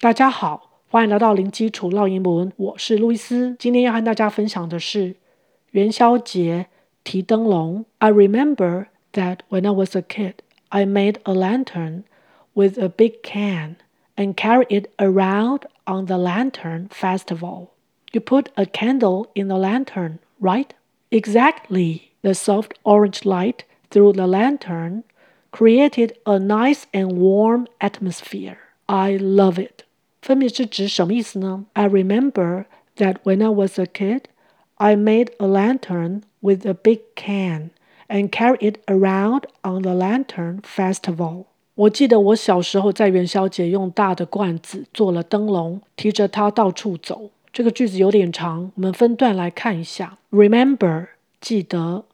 大家好，欢迎来到零基础烙英文，我是路易斯。今天要和大家分享的是元宵节提灯笼。I remember that when I was a kid, I made a lantern with a big can and carried it around on the lantern festival. You put a candle in the lantern, right? Exactly. The soft orange light through the lantern created a nice and warm atmosphere. I love it. 分别是指什么意思呢？I remember that when I was a kid, I made a lantern with a big can and carried it around on the lantern festival. 我记得我小时候在元宵节用大的罐子做了灯笼，提着它到处走。这个句子有点长，我们分段来看一下。Remember，记得。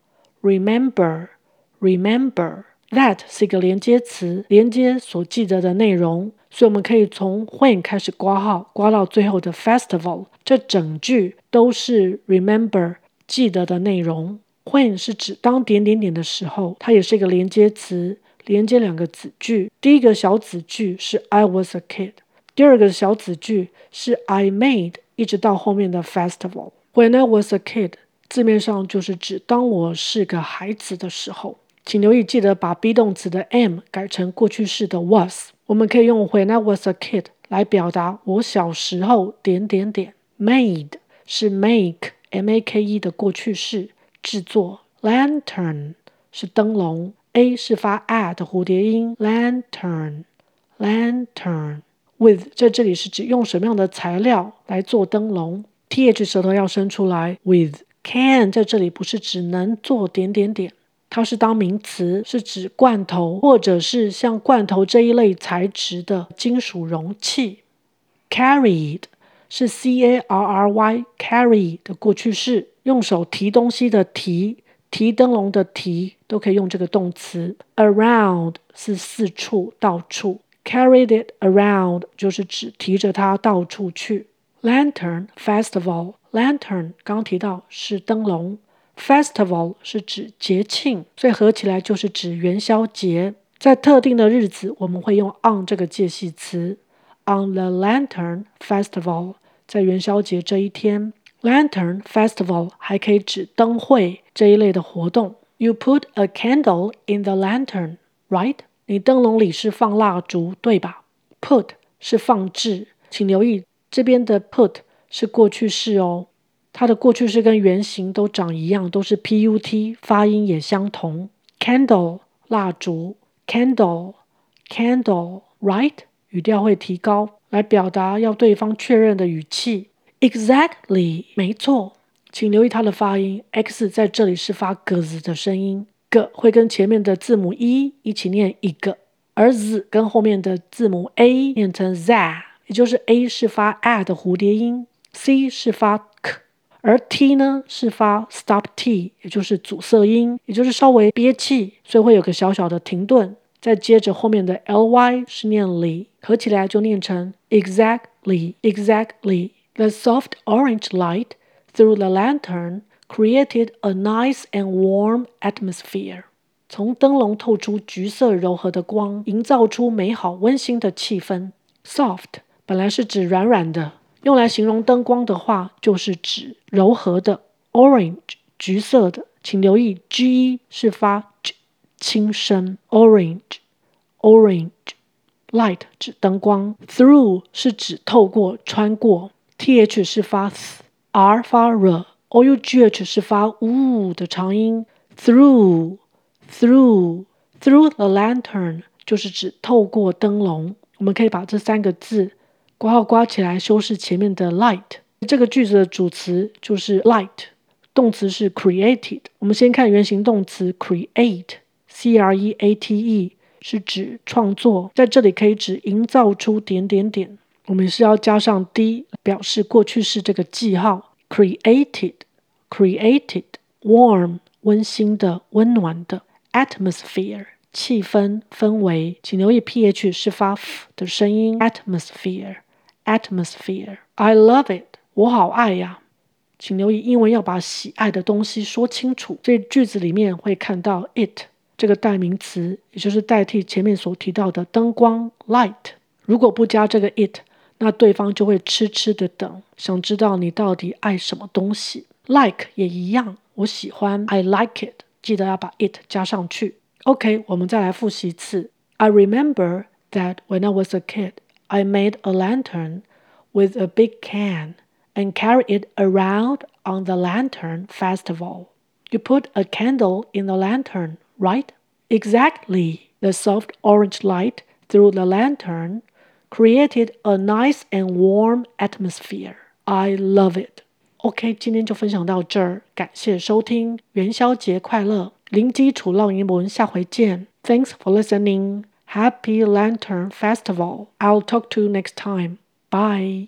Remember，remember。 That 是一个连接词，连接所记得的内容，所以我们可以从 when 开始括号，刮到最后的 festival，这整句都是 remember 记得的内容。When 是指当点点点的时候，它也是一个连接词，连接两个子句。第一个小子句是 I was a kid，第二个小子句是 I made，一直到后面的 festival。When I was a kid，字面上就是指当我是个孩子的时候。请留意，记得把 be 动词的 am 改成过去式的 was。我们可以用 When I was a kid 来表达我小时候点点点。Made 是 make m a k e 的过去式，制作。Lantern 是灯笼，a 是发 a 的蝴蝶音。Lantern lantern with 在这里是指用什么样的材料来做灯笼？th 舌头要伸出来。With can 在这里不是只能做点点点。它是当名词，是指罐头或者是像罐头这一类材质的金属容器。Carried 是 c a r r y carry 的过去式，用手提东西的提，提灯笼的提都可以用这个动词。Around 是四处、到处，carried it around 就是指提着它到处去。Lantern Festival Lantern 刚提到是灯笼。Festival 是指节庆，所以合起来就是指元宵节。在特定的日子，我们会用 on 这个介系词。On the Lantern Festival，在元宵节这一天，Lantern Festival 还可以指灯会这一类的活动。You put a candle in the lantern, right？你灯笼里是放蜡烛，对吧？Put 是放置，请留意这边的 put 是过去式哦。它的过去式跟原型都长一样，都是 put，发音也相同。Candle 蜡烛，candle candle right 语调会提高，来表达要对方确认的语气。Exactly 没错，请留意它的发音，x 在这里是发鸽子的声音，g 会跟前面的字母 e 一起念一个，而 z 跟后面的字母 a 念成 za，也就是 a 是发 a 的蝴蝶音，c 是发 k。而 t 呢是发 stop t，也就是阻塞音，也就是稍微憋气，所以会有个小小的停顿。再接着后面的 ly 是念里，合起来就念成 exactly exactly。The soft orange light through the lantern created a nice and warm atmosphere。从灯笼透出橘色柔和的光，营造出美好温馨的气氛。Soft 本来是指软软的。用来形容灯光的话，就是指柔和的 orange 橘色的，请留意 g 是发 j 轻声 orange orange light 指灯光 through 是指透过穿过 th 是发 th，r 发 r，ough 是发 u 的长音 through through through the lantern 就是指透过灯笼，我们可以把这三个字。括号刮起来，修饰前面的 light。这个句子的主词就是 light，动词是 created。我们先看原形动词 create，c r e a t e 是指创作，在这里可以指营造出点点点。我们是要加上 d 表示过去式这个记号。created，created，warm 温馨的、温暖的 atmosphere 气氛、氛围。请留意 ph 是发 f 的声音，atmosphere。Atmosphere, I love it，我好爱呀！请留意英文要把喜爱的东西说清楚。这句子里面会看到 it 这个代名词，也就是代替前面所提到的灯光 light。如果不加这个 it，那对方就会痴痴的等，想知道你到底爱什么东西。Like 也一样，我喜欢，I like it，记得要把 it 加上去。OK，我们再来复习一次。I remember that when I was a kid, I made a lantern with a big can and carried it around on the lantern festival. You put a candle in the lantern, right? Exactly. The soft orange light through the lantern created a nice and warm atmosphere. I love it. OK，今天就分享到这儿，感谢收听，元宵节快乐！零基础绕英文，下回见。Thanks for listening. Happy Lantern Festival. I'll talk to you next time. Bye.